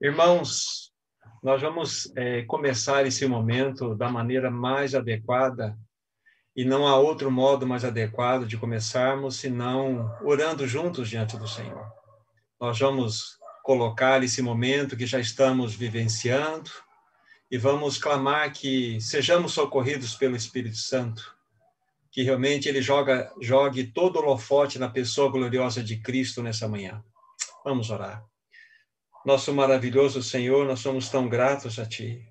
Irmãos, nós vamos é, começar esse momento da maneira mais adequada e não há outro modo mais adequado de começarmos senão orando juntos diante do Senhor. Nós vamos colocar esse momento que já estamos vivenciando e vamos clamar que sejamos socorridos pelo Espírito Santo, que realmente ele joga, jogue todo o holofote na pessoa gloriosa de Cristo nessa manhã. Vamos orar. Nosso maravilhoso Senhor, nós somos tão gratos a Ti.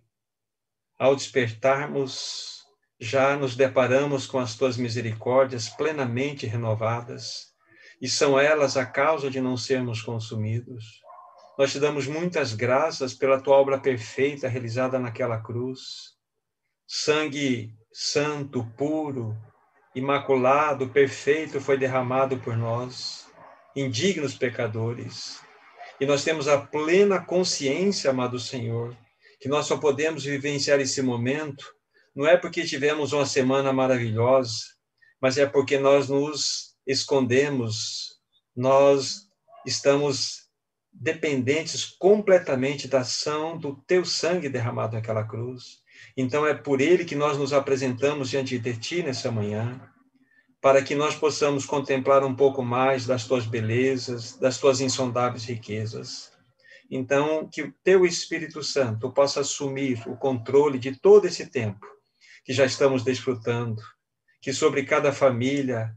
Ao despertarmos, já nos deparamos com as Tuas misericórdias plenamente renovadas, e são elas a causa de não sermos consumidos. Nós te damos muitas graças pela Tua obra perfeita realizada naquela cruz. Sangue santo, puro, imaculado, perfeito foi derramado por nós, indignos pecadores e nós temos a plena consciência, amado Senhor, que nós só podemos vivenciar esse momento, não é porque tivemos uma semana maravilhosa, mas é porque nós nos escondemos, nós estamos dependentes completamente da ação do teu sangue derramado naquela cruz. Então é por ele que nós nos apresentamos diante de ti nessa manhã para que nós possamos contemplar um pouco mais das tuas belezas, das tuas insondáveis riquezas. Então, que o teu Espírito Santo possa assumir o controle de todo esse tempo que já estamos desfrutando, que sobre cada família,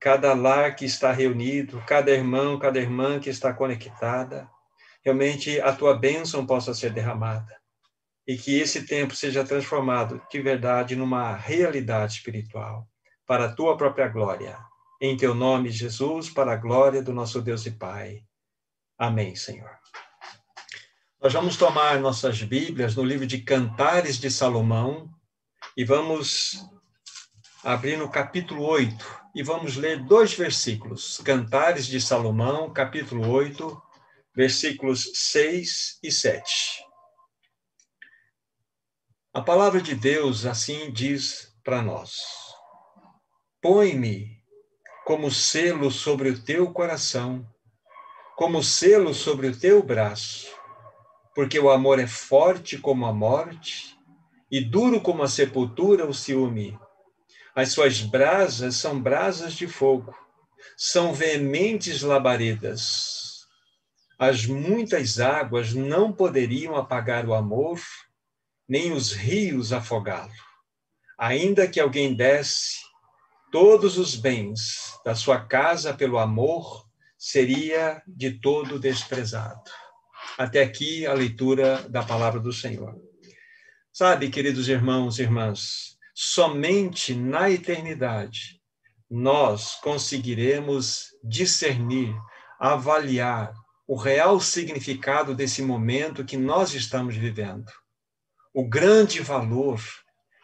cada lar que está reunido, cada irmão, cada irmã que está conectada, realmente a tua bênção possa ser derramada e que esse tempo seja transformado de verdade numa realidade espiritual para a tua própria glória. Em teu nome, Jesus, para a glória do nosso Deus e Pai. Amém, Senhor. Nós vamos tomar nossas Bíblias no livro de Cantares de Salomão e vamos abrir no capítulo 8 e vamos ler dois versículos. Cantares de Salomão, capítulo 8, versículos 6 e 7. A palavra de Deus assim diz para nós. Põe-me como selo sobre o teu coração, como selo sobre o teu braço, porque o amor é forte como a morte e duro como a sepultura o ciúme. As suas brasas são brasas de fogo, são veementes labaredas. As muitas águas não poderiam apagar o amor, nem os rios afogá-lo. Ainda que alguém desse todos os bens da sua casa pelo amor seria de todo desprezado. Até aqui a leitura da palavra do Senhor. Sabe, queridos irmãos e irmãs, somente na eternidade nós conseguiremos discernir, avaliar o real significado desse momento que nós estamos vivendo. O grande valor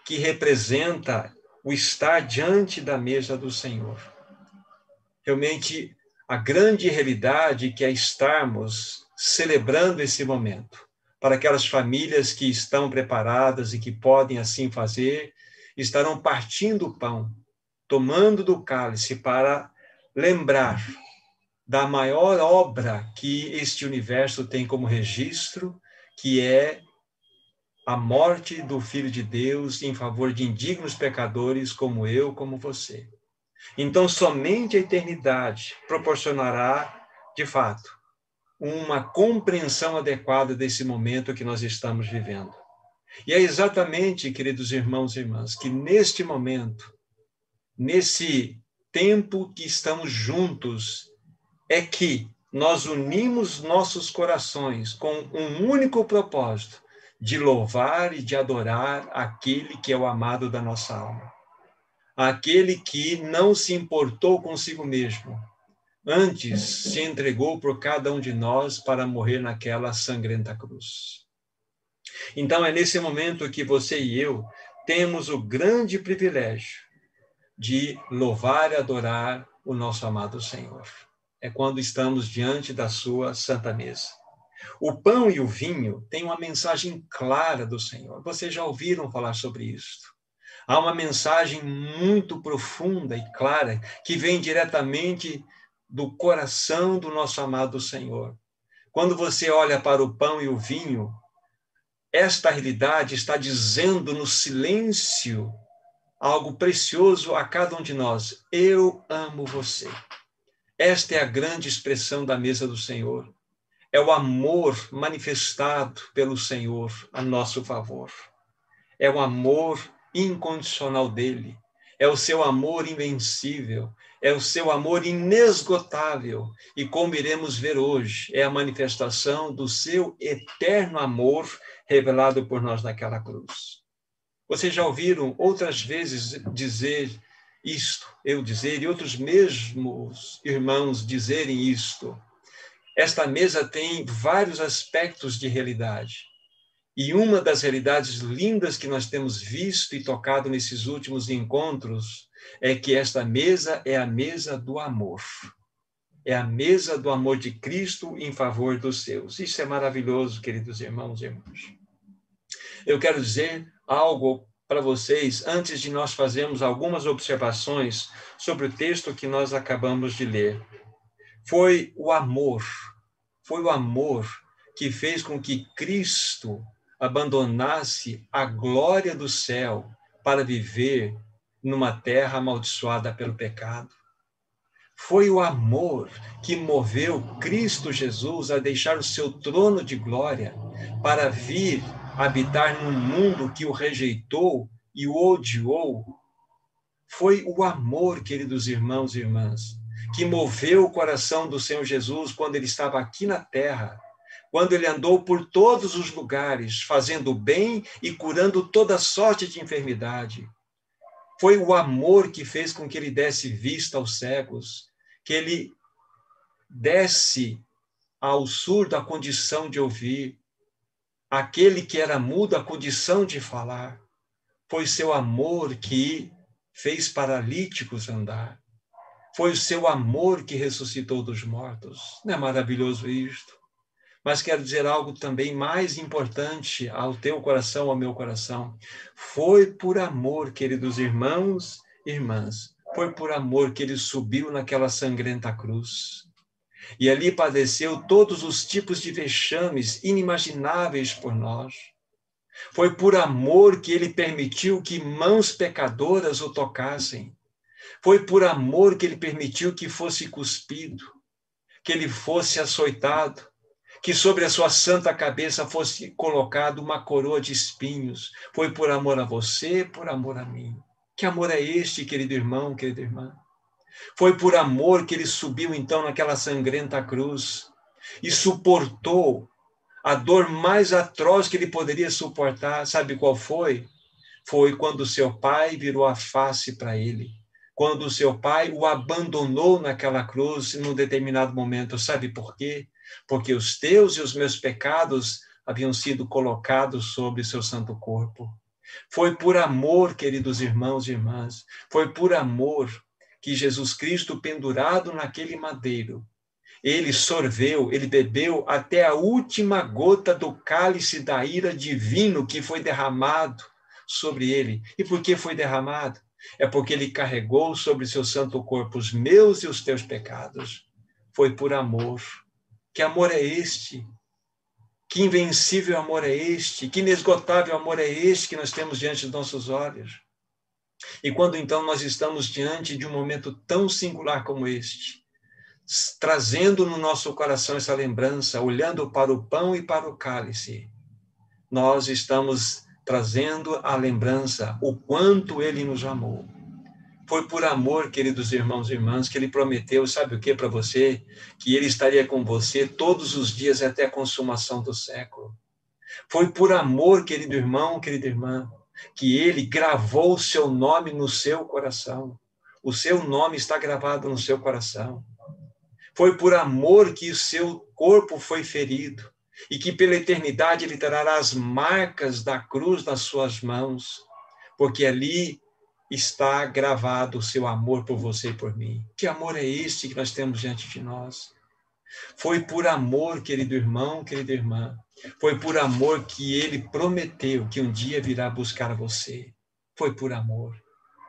que representa o estar diante da mesa do Senhor. Realmente, a grande realidade que é estarmos celebrando esse momento, para aquelas famílias que estão preparadas e que podem assim fazer, estarão partindo o pão, tomando do cálice para lembrar da maior obra que este universo tem como registro, que é a morte do Filho de Deus em favor de indignos pecadores como eu, como você. Então, somente a eternidade proporcionará, de fato, uma compreensão adequada desse momento que nós estamos vivendo. E é exatamente, queridos irmãos e irmãs, que neste momento, nesse tempo que estamos juntos, é que nós unimos nossos corações com um único propósito de louvar e de adorar aquele que é o amado da nossa alma. Aquele que não se importou consigo mesmo, antes se entregou por cada um de nós para morrer naquela sangrenta cruz. Então é nesse momento que você e eu temos o grande privilégio de louvar e adorar o nosso amado Senhor. É quando estamos diante da sua santa mesa. O pão e o vinho têm uma mensagem clara do Senhor. Vocês já ouviram falar sobre isso. Há uma mensagem muito profunda e clara que vem diretamente do coração do nosso amado Senhor. Quando você olha para o pão e o vinho, esta realidade está dizendo no silêncio algo precioso a cada um de nós. Eu amo você. Esta é a grande expressão da mesa do Senhor. É o amor manifestado pelo Senhor a nosso favor. É o amor incondicional dele. É o seu amor invencível. É o seu amor inesgotável. E como iremos ver hoje, é a manifestação do seu eterno amor revelado por nós naquela cruz. Vocês já ouviram outras vezes dizer isto, eu dizer, e outros mesmos irmãos dizerem isto. Esta mesa tem vários aspectos de realidade. E uma das realidades lindas que nós temos visto e tocado nesses últimos encontros é que esta mesa é a mesa do amor. É a mesa do amor de Cristo em favor dos seus. Isso é maravilhoso, queridos irmãos e irmãs. Eu quero dizer algo para vocês antes de nós fazermos algumas observações sobre o texto que nós acabamos de ler. Foi o amor, foi o amor que fez com que Cristo abandonasse a glória do céu para viver numa terra amaldiçoada pelo pecado. Foi o amor que moveu Cristo Jesus a deixar o seu trono de glória para vir habitar num mundo que o rejeitou e o odiou, foi o amor, queridos irmãos e irmãs, que moveu o coração do Senhor Jesus quando ele estava aqui na terra, quando ele andou por todos os lugares, fazendo bem e curando toda sorte de enfermidade. Foi o amor que fez com que ele desse vista aos cegos, que ele desse ao surdo a condição de ouvir, aquele que era mudo a condição de falar. Foi seu amor que fez paralíticos andar. Foi o seu amor que ressuscitou dos mortos. Não é maravilhoso isto? Mas quero dizer algo também mais importante ao teu coração, ao meu coração. Foi por amor, queridos irmãos e irmãs, foi por amor que ele subiu naquela sangrenta cruz e ali padeceu todos os tipos de vexames inimagináveis por nós. Foi por amor que ele permitiu que mãos pecadoras o tocassem. Foi por amor que ele permitiu que fosse cuspido, que ele fosse açoitado, que sobre a sua santa cabeça fosse colocado uma coroa de espinhos. Foi por amor a você, por amor a mim. Que amor é este, querido irmão, querida irmã? Foi por amor que ele subiu então naquela sangrenta cruz e suportou a dor mais atroz que ele poderia suportar. Sabe qual foi? Foi quando seu pai virou a face para ele. Quando seu pai o abandonou naquela cruz num determinado momento. Sabe por quê? Porque os teus e os meus pecados haviam sido colocados sobre seu santo corpo. Foi por amor, queridos irmãos e irmãs, foi por amor que Jesus Cristo, pendurado naquele madeiro, ele sorveu, ele bebeu até a última gota do cálice da ira divino que foi derramado sobre ele. E por que foi derramado? É porque ele carregou sobre seu santo corpo os meus e os teus pecados. Foi por amor. Que amor é este? Que invencível amor é este? Que inesgotável amor é este que nós temos diante dos nossos olhos? E quando então nós estamos diante de um momento tão singular como este, trazendo no nosso coração essa lembrança, olhando para o pão e para o cálice, nós estamos trazendo a lembrança o quanto ele nos amou. Foi por amor, queridos irmãos e irmãs, que ele prometeu, sabe o que para você? Que ele estaria com você todos os dias até a consumação do século. Foi por amor, querido irmão, querida irmã, que ele gravou o seu nome no seu coração. O seu nome está gravado no seu coração. Foi por amor que o seu corpo foi ferido e que pela eternidade ele trará as marcas da cruz nas suas mãos, porque ali está gravado o seu amor por você e por mim. Que amor é este que nós temos diante de nós? Foi por amor, querido irmão, querida irmã, foi por amor que ele prometeu que um dia virá buscar você. Foi por amor.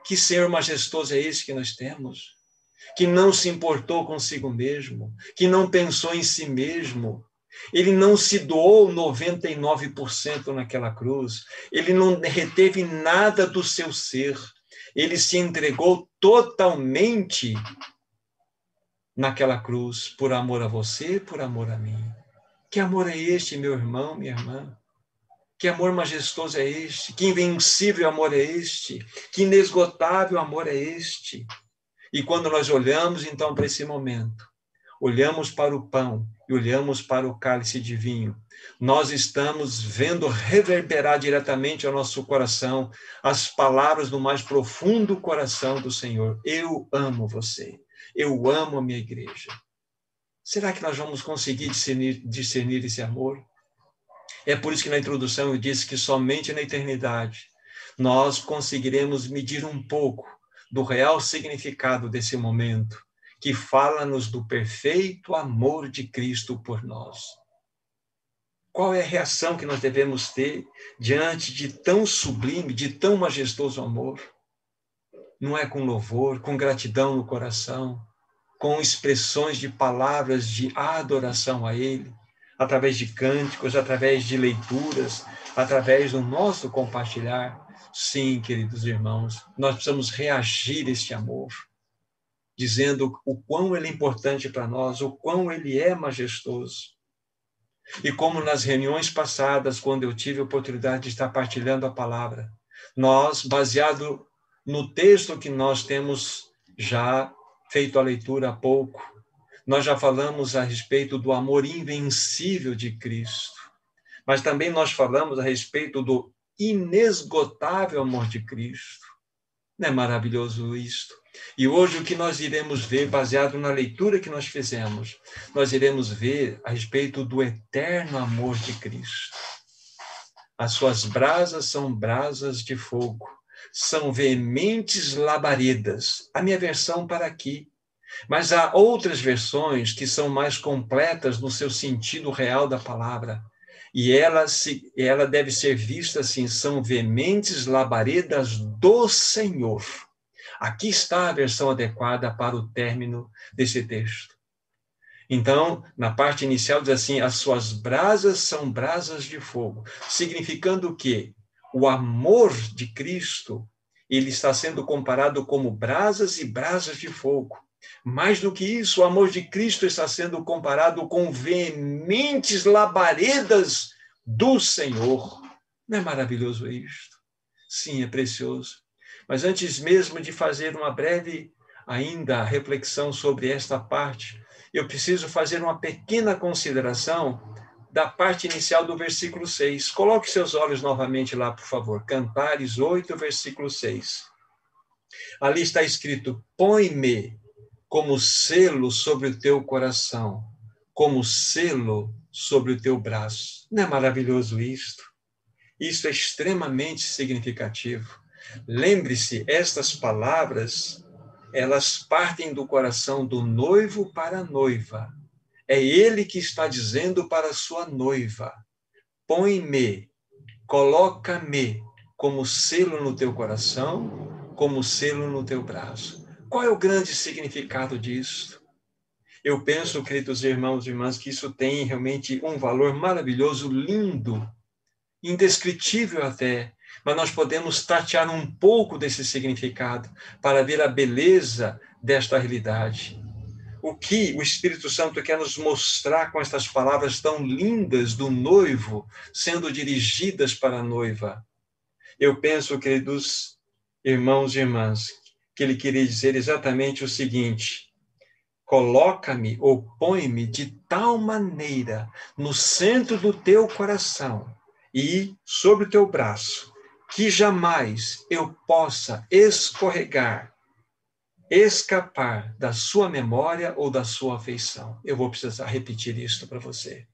Que Senhor majestoso é esse que nós temos? Que não se importou consigo mesmo, que não pensou em si mesmo, Ele não se doou 99% naquela cruz. Ele não reteve nada do seu ser. Ele se entregou totalmente naquela cruz por amor a você, por amor a mim. Que amor é este, meu irmão, minha irmã? Que amor majestoso é este? Que invencível amor é este? Que inesgotável amor é este? E quando nós olhamos então para esse momento, olhamos para o pão e olhamos para o cálice de vinho, nós estamos vendo reverberar diretamente ao nosso coração as palavras do mais profundo coração do Senhor. Eu amo você. Eu amo a minha igreja. Será que nós vamos conseguir discernir, discernir esse amor? É por isso que na introdução eu disse que somente na eternidade nós conseguiremos medir um pouco do real significado desse momento, que fala-nos do perfeito amor de Cristo por nós. Qual é a reação que nós devemos ter diante de tão sublime, de tão majestoso amor? Não é com louvor, com gratidão no coração, com expressões de palavras de adoração a Ele, através de cânticos, através de leituras, através do nosso compartilhar. Sim, queridos irmãos, nós precisamos reagir a este amor, dizendo o quão ele é importante para nós, o quão ele é majestoso. E como nas reuniões passadas, quando eu tive a oportunidade de estar partilhando a palavra, nós, baseado no texto que nós temos já feito a leitura há pouco, nós já falamos a respeito do amor invencível de Cristo, mas também nós falamos a respeito do inesgotável amor de Cristo. Não é maravilhoso isto? E hoje o que nós iremos ver, baseado na leitura que nós fizemos, nós iremos ver a respeito do eterno amor de Cristo. As suas brasas são brasas de fogo, são veementes labaredas. A minha versão para aqui mas há outras versões que são mais completas no seu sentido real da palavra. E ela, se, ela deve ser vista assim: são veementes labaredas do Senhor. Aqui está a versão adequada para o término desse texto. Então, na parte inicial diz assim: as suas brasas são brasas de fogo, significando que o amor de Cristo ele está sendo comparado como brasas e brasas de fogo. Mais do que isso, o amor de Cristo está sendo comparado com veementes labaredas do Senhor. Não é maravilhoso isto? Sim, é precioso. Mas antes mesmo de fazer uma breve ainda reflexão sobre esta parte, eu preciso fazer uma pequena consideração da parte inicial do versículo 6. Coloque seus olhos novamente lá, por favor. Cantares 8, versículo 6. Ali está escrito: Põe-me como selo sobre o teu coração, como selo sobre o teu braço. Não é maravilhoso isto? Isso é extremamente significativo. Lembre-se, estas palavras, elas partem do coração do noivo para a noiva. É ele que está dizendo para sua noiva: põe-me, coloca-me como selo no teu coração, como selo no teu braço. Qual é o grande significado disso? Eu penso, queridos irmãos e irmãs, que isso tem realmente um valor maravilhoso, lindo, indescritível até, mas nós podemos tatear um pouco desse significado para ver a beleza desta realidade. O que o Espírito Santo quer nos mostrar com estas palavras tão lindas do noivo sendo dirigidas para a noiva? Eu penso, queridos irmãos e irmãs, que ele queria dizer exatamente o seguinte: coloca-me ou põe-me de tal maneira no centro do teu coração e sobre o teu braço, que jamais eu possa escorregar, escapar da sua memória ou da sua afeição. Eu vou precisar repetir isso para você.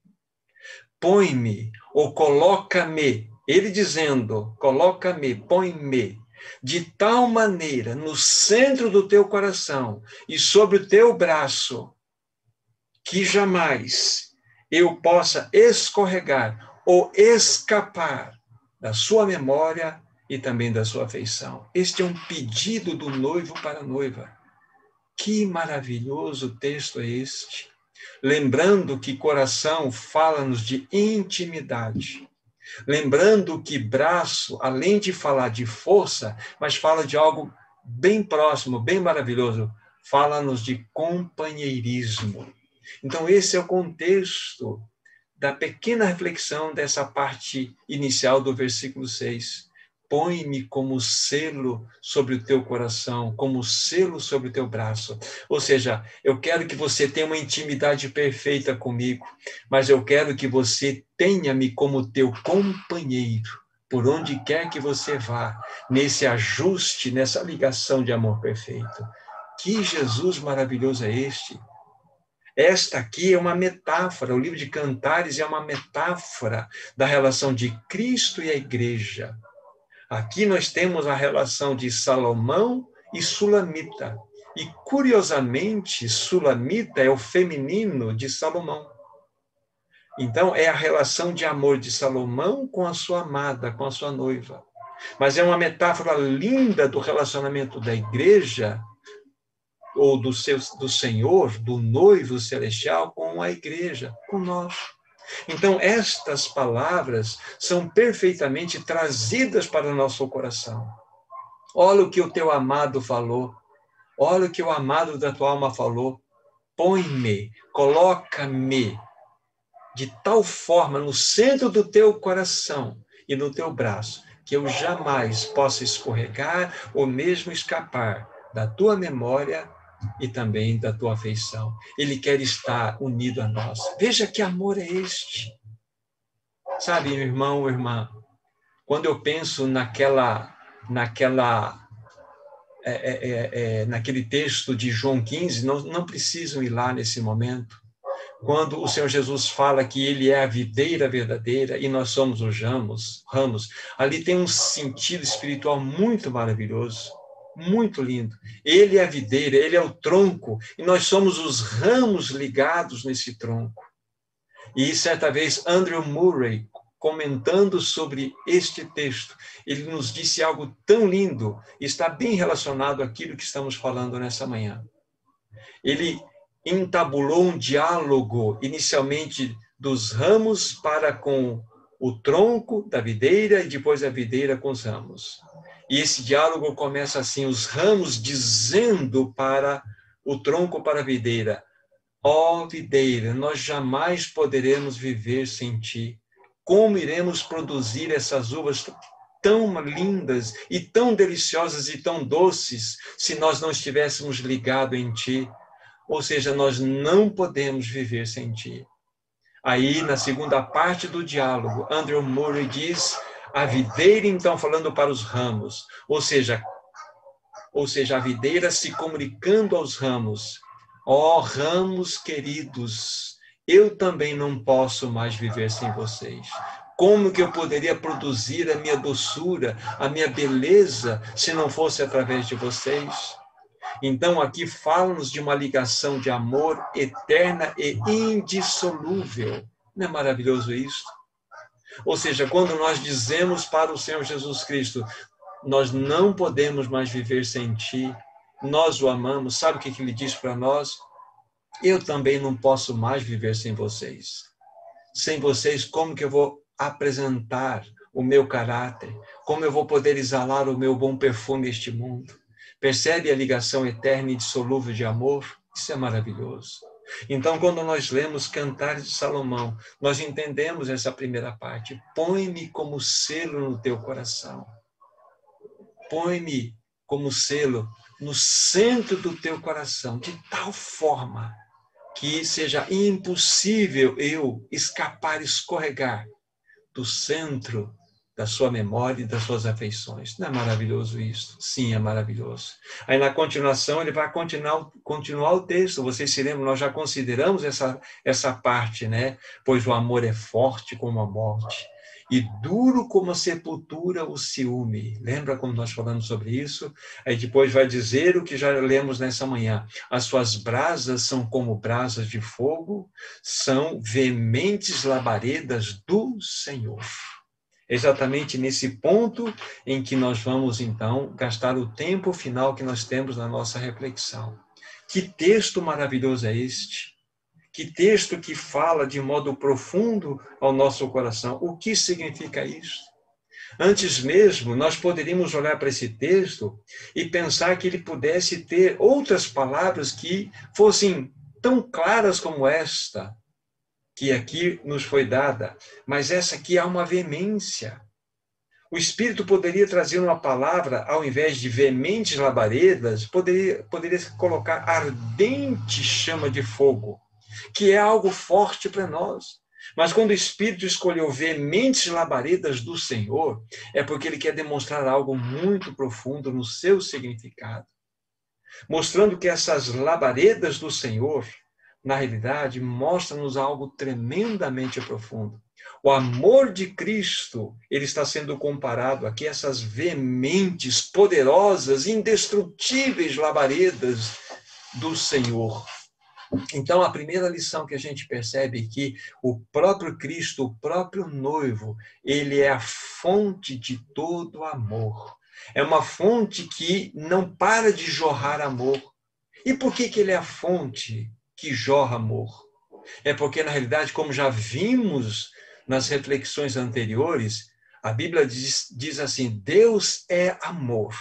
Põe-me ou coloca-me, ele dizendo, coloca-me, põe-me de tal maneira no centro do teu coração e sobre o teu braço, que jamais eu possa escorregar ou escapar da sua memória e também da sua afeição. Este é um pedido do noivo para a noiva. Que maravilhoso texto é este! Lembrando que coração fala-nos de intimidade. Lembrando que braço, além de falar de força, mas fala de algo bem próximo, bem maravilhoso, fala-nos de companheirismo. Então, esse é o contexto da pequena reflexão dessa parte inicial do versículo 6 põe-me como selo sobre o teu coração, como selo sobre o teu braço. Ou seja, eu quero que você tenha uma intimidade perfeita comigo, mas eu quero que você tenha-me como teu companheiro, por onde quer que você vá, nesse ajuste, nessa ligação de amor perfeito. Que Jesus maravilhoso é este! Esta aqui é uma metáfora, o livro de Cantares é uma metáfora da relação de Cristo e a igreja. Aqui nós temos a relação de Salomão e Sulamita. E, curiosamente, Sulamita é o feminino de Salomão. Então, é a relação de amor de Salomão com a sua amada, com a sua noiva. Mas é uma metáfora linda do relacionamento da igreja, ou do, seu, do Senhor, do noivo celestial, com a igreja, com nós. Então, estas palavras são perfeitamente trazidas para o nosso coração. Olha o que o teu amado falou. Olha o que o amado da tua alma falou. Põe-me, coloca-me de tal forma no centro do teu coração e no teu braço, que eu jamais possa escorregar ou mesmo escapar da tua memória e também da tua afeição. Ele quer estar unido a nós. Veja que amor é este. Sabe, meu irmão, irmã, quando eu penso naquela, naquela, é, é, é, é naquele texto de João 15, não, não precisam ir lá nesse momento. Quando o Senhor Jesus fala que Ele é a videira verdadeira e nós somos os ramos, ramos, ali tem um sentido espiritual muito maravilhoso muito lindo. Ele é a videira, ele é o tronco, e nós somos os ramos ligados nesse tronco. E certa vez, Andrew Murray, comentando sobre este texto, ele nos disse algo tão lindo, está bem relacionado àquilo que estamos falando nessa manhã. Ele entabulou um diálogo, inicialmente dos ramos para com o tronco da videira e depois a videira com os ramos. E esse diálogo começa assim: os ramos dizendo para o tronco, para a videira: Ó oh, videira, nós jamais poderemos viver sem ti. Como iremos produzir essas uvas tão lindas e tão deliciosas e tão doces se nós não estivéssemos ligados em ti? Ou seja, nós não podemos viver sem ti. Aí, na segunda parte do diálogo, Andrew Murray diz a videira, então, falando para os ramos, ou seja, ou seja, a videira se comunicando aos ramos. Ó oh, ramos queridos, eu também não posso mais viver sem vocês. Como que eu poderia produzir a minha doçura, a minha beleza, se não fosse através de vocês? Então, aqui fala-nos de uma ligação de amor eterna e indissolúvel. Não é maravilhoso isso? Ou seja, quando nós dizemos para o Senhor Jesus Cristo, nós não podemos mais viver sem ti, nós o amamos, sabe o que, ele diz para nós? Eu também não posso mais viver sem vocês. Sem vocês, como que eu vou apresentar o meu caráter? Como eu vou poder exalar o meu bom perfume neste mundo? Percebe a ligação eterna e dissolúvel de amor? Isso é maravilhoso. Então, quando nós lemos Cantares de Salomão, nós entendemos essa primeira parte. Põe-me como selo no teu coração. Põe-me como selo no centro do teu coração, de tal forma que seja impossível eu escapar, escorregar do centro da sua memória e das suas afeições. Não é maravilhoso isso? Sim, é maravilhoso. Aí na continuação ele vai continuar, continuar o texto. Vocês se lembram, nós já consideramos essa, essa parte, né? Pois o amor é forte como a morte e duro como a sepultura o ciúme. Lembra como nós falamos sobre isso? Aí depois vai dizer o que já lemos nessa manhã. As suas brasas são como brasas de fogo, são veementes labaredas do Senhor exatamente nesse ponto em que nós vamos, então, gastar o tempo final que nós temos na nossa reflexão. Que texto maravilhoso é este? Que texto que fala de modo profundo ao nosso coração. O que significa isso? Antes mesmo, nós poderíamos olhar para esse texto e pensar que ele pudesse ter outras palavras que fossem tão claras como esta, que aqui nos foi dada, mas essa aqui há uma veemência. O Espírito poderia trazer uma palavra, ao invés de veementes labaredas, poderia, poderia colocar ardente chama de fogo, que é algo forte para nós. Mas quando o Espírito escolheu veementes labaredas do Senhor, é porque ele quer demonstrar algo muito profundo no seu significado. Mostrando que essas labaredas do Senhor, na realidade, mostram-nos algo tremendamente profundo. O amor de Cristo, ele está sendo comparado aqui a essas veementes, poderosas, indestrutíveis labaredas do Senhor. Então, a primeira lição que a gente percebe é que o próprio Cristo, o próprio noivo, ele é a fonte de todo amor. É uma fonte que não para de jorrar amor. E por que, que ele é a fonte que jorra amor? É porque, na realidade, como já vimos nas reflexões anteriores, a Bíblia diz, diz assim: Deus é amor.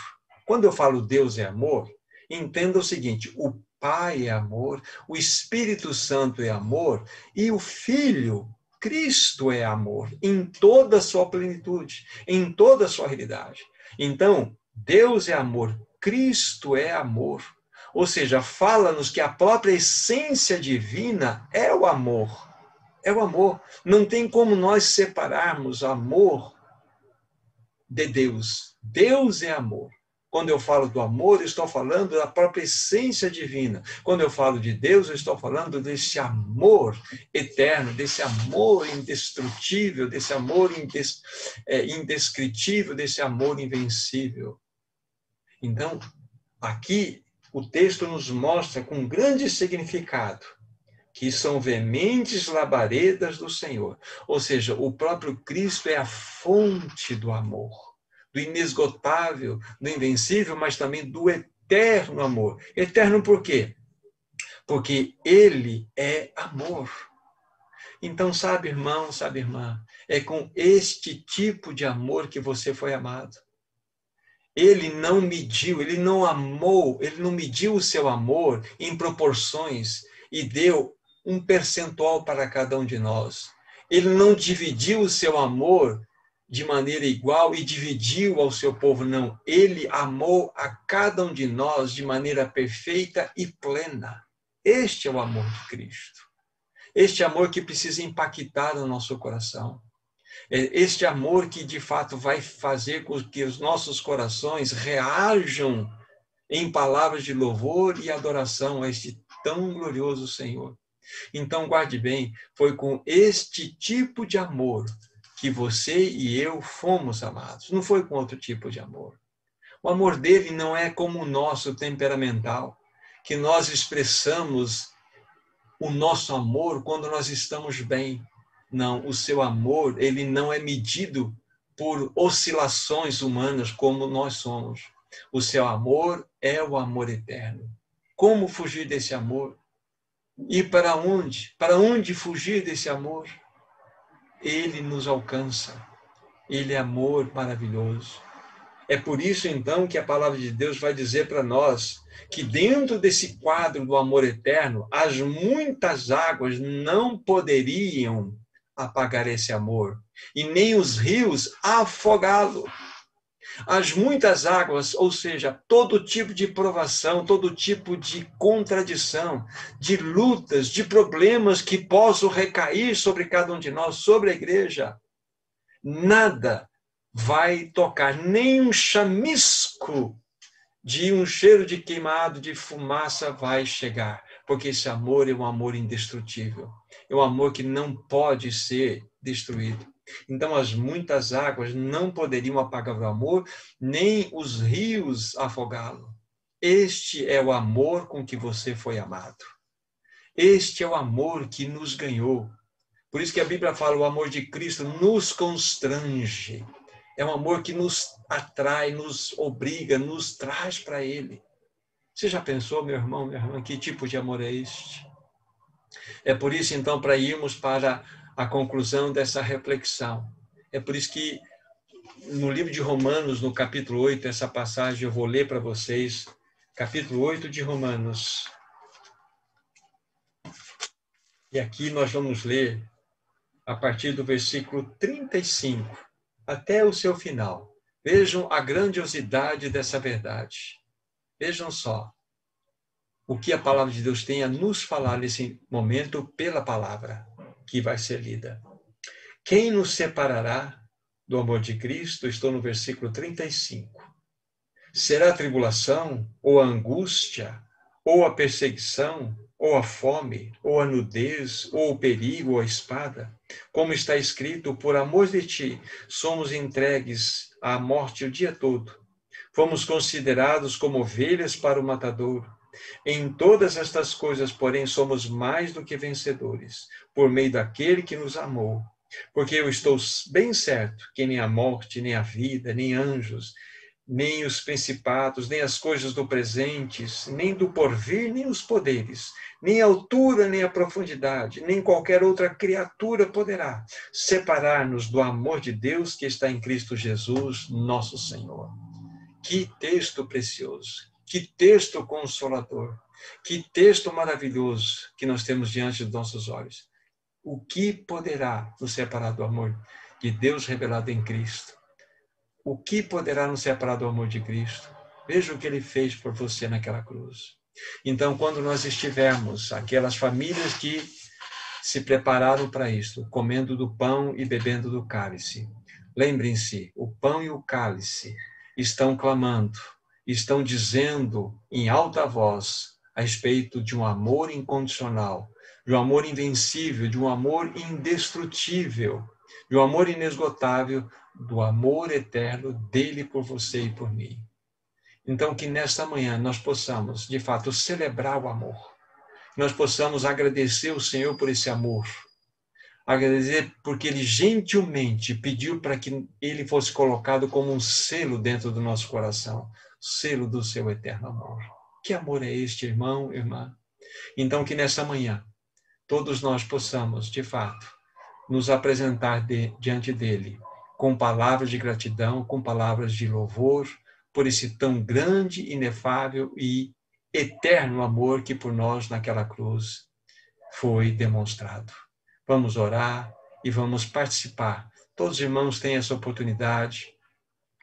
Quando eu falo Deus é amor, entenda o seguinte: o Pai é amor, o Espírito Santo é amor e o Filho, Cristo é amor, em toda a sua plenitude, em toda a sua realidade. Então, Deus é amor, Cristo é amor. Ou seja, fala-nos que a própria essência divina é o amor é o amor. Não tem como nós separarmos amor de Deus. Deus é amor. Quando eu falo do amor, estou falando da própria essência divina. Quando eu falo de Deus, eu estou falando desse amor eterno, desse amor indestrutível, desse amor indes, é, indescritível, desse amor invencível. Então, aqui o texto nos mostra com grande significado que são veementes labaredas do Senhor. Ou seja, o próprio Cristo é a fonte do amor, do inesgotável, do invencível, mas também do eterno amor. Eterno por quê? Porque ele é amor. Então, sabe, irmão, sabe, irmã, é com este tipo de amor que você foi amado. Ele não mediu, ele não amou, ele não mediu o seu amor em proporções e deu um percentual para cada um de nós. Ele não dividiu o seu amor de maneira igual e dividiu ao seu povo, não. Ele amou a cada um de nós de maneira perfeita e plena. Este é o amor de Cristo. Este amor que precisa impactar o nosso coração. É este amor que de fato vai fazer com que os nossos corações reajam em palavras de louvor e adoração a este tão glorioso Senhor. Então, guarde bem, foi com este tipo de amor que você e eu fomos amados. Não foi com outro tipo de amor. O amor dele não é como o nosso temperamental, que nós expressamos o nosso amor quando nós estamos bem. Não, o seu amor, ele não é medido por oscilações humanas como nós somos. O seu amor é o amor eterno. Como fugir desse amor? E para onde? Para onde fugir desse amor? Ele nos alcança. Ele é amor maravilhoso. É por isso, então, que a palavra de Deus vai dizer para nós que dentro desse quadro do amor eterno, as muitas águas não poderiam apagar esse amor, e nem os rios afogá-lo. As muitas águas, ou seja, todo tipo de provação, todo tipo de contradição, de lutas, de problemas que possam recair sobre cada um de nós, sobre a igreja, nada vai tocar, nem um chamisco de um cheiro de queimado, de fumaça vai chegar, porque esse amor é um amor indestrutível, é um amor que não pode ser destruído. Então, as muitas águas não poderiam apagar o amor, nem os rios afogá-lo. Este é o amor com que você foi amado. Este é o amor que nos ganhou. Por isso que a Bíblia fala: o amor de Cristo nos constrange. É um amor que nos atrai, nos obriga, nos traz para Ele. Você já pensou, meu irmão, minha irmã, que tipo de amor é este? É por isso, então, para irmos para a conclusão dessa reflexão. É por isso que no livro de Romanos, no capítulo 8, essa passagem eu vou ler para vocês. Capítulo 8 de Romanos. E aqui nós vamos ler a partir do versículo 35 até o seu final. Vejam a grandiosidade dessa verdade. Vejam só o que a palavra de Deus tem a nos falar nesse momento pela palavra que vai ser lida. Quem nos separará do amor de Cristo? Estou no versículo 35. Será a tribulação, ou a angústia, ou a perseguição, ou a fome, ou a nudez, ou o perigo, ou a espada. Como está escrito, por amor de ti, somos entregues à morte o dia todo. Fomos considerados como ovelhas para o matador. Em todas estas coisas, porém, somos mais do que vencedores, por meio daquele que nos amou. Porque eu estou bem certo que nem a morte, nem a vida, nem anjos, nem os principados, nem as coisas do presente, nem do porvir, nem os poderes, nem a altura, nem a profundidade, nem qualquer outra criatura poderá separar-nos do amor de Deus que está em Cristo Jesus, nosso Senhor. Que texto precioso, que texto consolador, que texto maravilhoso que nós temos diante dos nossos olhos. O que poderá nos separar do amor de Deus revelado em Cristo? o que poderá nos separar do amor de Cristo? Veja o que ele fez por você naquela cruz. Então, quando nós estivermos, aquelas famílias que se prepararam para isto, comendo do pão e bebendo do cálice, lembrem-se: o pão e o cálice estão clamando, estão dizendo em alta voz a respeito de um amor incondicional, de um amor invencível, de um amor indestrutível, de um amor inesgotável do amor eterno dele por você e por mim. Então, que nesta manhã nós possamos, de fato, celebrar o amor. Nós possamos agradecer o Senhor por esse amor. Agradecer porque ele gentilmente pediu para que ele fosse colocado como um selo dentro do nosso coração selo do seu eterno amor. Que amor é este, irmão, irmã? Então, que nesta manhã todos nós possamos, de fato, nos apresentar de, diante dele com palavras de gratidão, com palavras de louvor por esse tão grande, inefável e eterno amor que por nós naquela cruz foi demonstrado. Vamos orar e vamos participar. Todos os irmãos têm essa oportunidade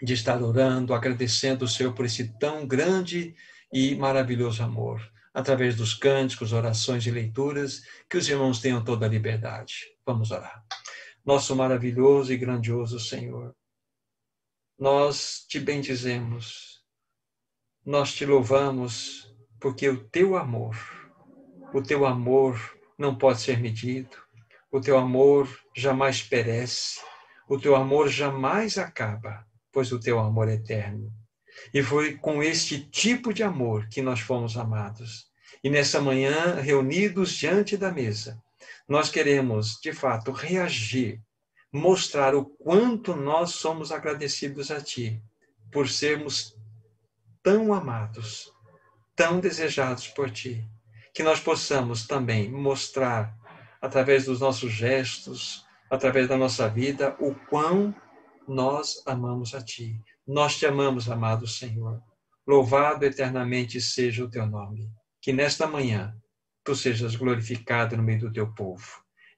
de estar orando, agradecendo o Senhor por esse tão grande e maravilhoso amor, através dos cânticos, orações e leituras, que os irmãos tenham toda a liberdade. Vamos orar nosso maravilhoso e grandioso Senhor. Nós te bendizemos, nós te louvamos, porque o teu amor, o teu amor não pode ser medido, o teu amor jamais perece, o teu amor jamais acaba, pois o teu amor é eterno. E foi com este tipo de amor que nós fomos amados. E nessa manhã, reunidos diante da mesa, nós queremos, de fato, reagir, mostrar o quanto nós somos agradecidos a Ti por sermos tão amados, tão desejados por Ti, que nós possamos também mostrar, através dos nossos gestos, através da nossa vida, o quão nós amamos a Ti. Nós te amamos, amado Senhor. Louvado eternamente seja o Teu nome. Que nesta manhã tu sejas glorificado no meio do teu povo.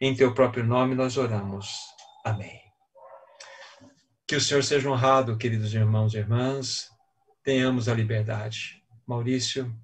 Em teu próprio nome nós oramos. Amém. Que o Senhor seja honrado, queridos irmãos e irmãs. Tenhamos a liberdade. Maurício,